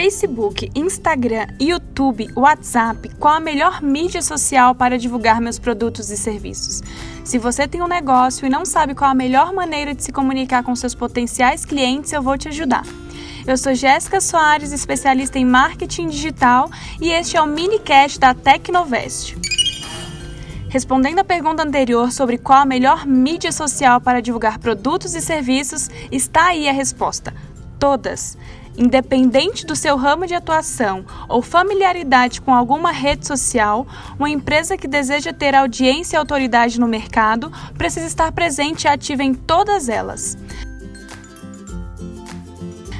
Facebook, Instagram, YouTube, WhatsApp, qual a melhor mídia social para divulgar meus produtos e serviços? Se você tem um negócio e não sabe qual a melhor maneira de se comunicar com seus potenciais clientes, eu vou te ajudar. Eu sou Jéssica Soares, especialista em marketing digital, e este é o minicast da Tecnovest. Respondendo à pergunta anterior sobre qual a melhor mídia social para divulgar produtos e serviços, está aí a resposta: todas. Independente do seu ramo de atuação ou familiaridade com alguma rede social, uma empresa que deseja ter audiência e autoridade no mercado precisa estar presente e ativa em todas elas.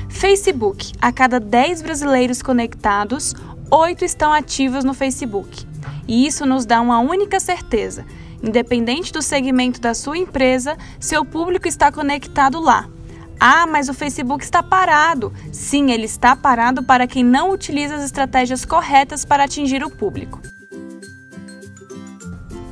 Facebook: a cada 10 brasileiros conectados, 8 estão ativos no Facebook. E isso nos dá uma única certeza: independente do segmento da sua empresa, seu público está conectado lá. Ah, mas o Facebook está parado. Sim, ele está parado para quem não utiliza as estratégias corretas para atingir o público.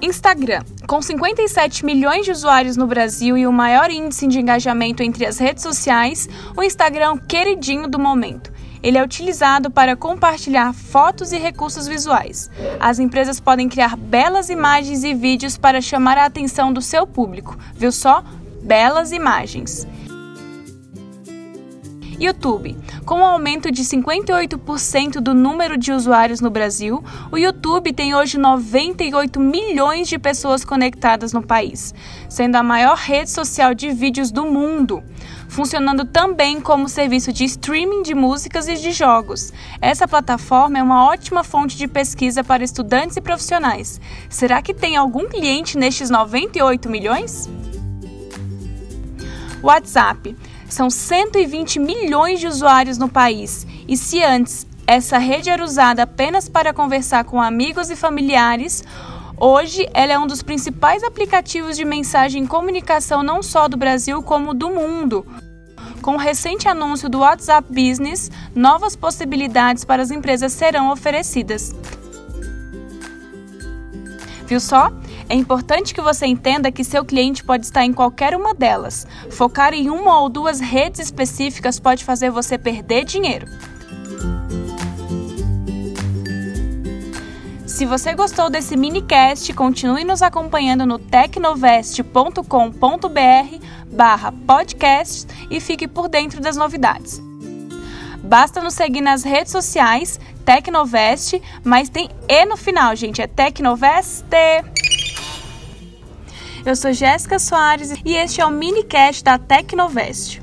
Instagram. Com 57 milhões de usuários no Brasil e o maior índice de engajamento entre as redes sociais, o Instagram é o queridinho do momento. Ele é utilizado para compartilhar fotos e recursos visuais. As empresas podem criar belas imagens e vídeos para chamar a atenção do seu público. Viu só? Belas imagens. YouTube. Com o um aumento de 58% do número de usuários no Brasil, o YouTube tem hoje 98 milhões de pessoas conectadas no país, sendo a maior rede social de vídeos do mundo funcionando também como serviço de streaming de músicas e de jogos. Essa plataforma é uma ótima fonte de pesquisa para estudantes e profissionais. Será que tem algum cliente nestes 98 milhões? WhatsApp. São 120 milhões de usuários no país, e se antes essa rede era usada apenas para conversar com amigos e familiares, Hoje, ela é um dos principais aplicativos de mensagem e comunicação não só do Brasil, como do mundo. Com o recente anúncio do WhatsApp Business, novas possibilidades para as empresas serão oferecidas. Viu só? É importante que você entenda que seu cliente pode estar em qualquer uma delas. Focar em uma ou duas redes específicas pode fazer você perder dinheiro. Se você gostou desse minicast, continue nos acompanhando no tecnovest.com.br barra podcast e fique por dentro das novidades. Basta nos seguir nas redes sociais, Tecnovest, mas tem E no final, gente, é Tecnovest. Eu sou Jéssica Soares e este é o minicast da Tecnovest.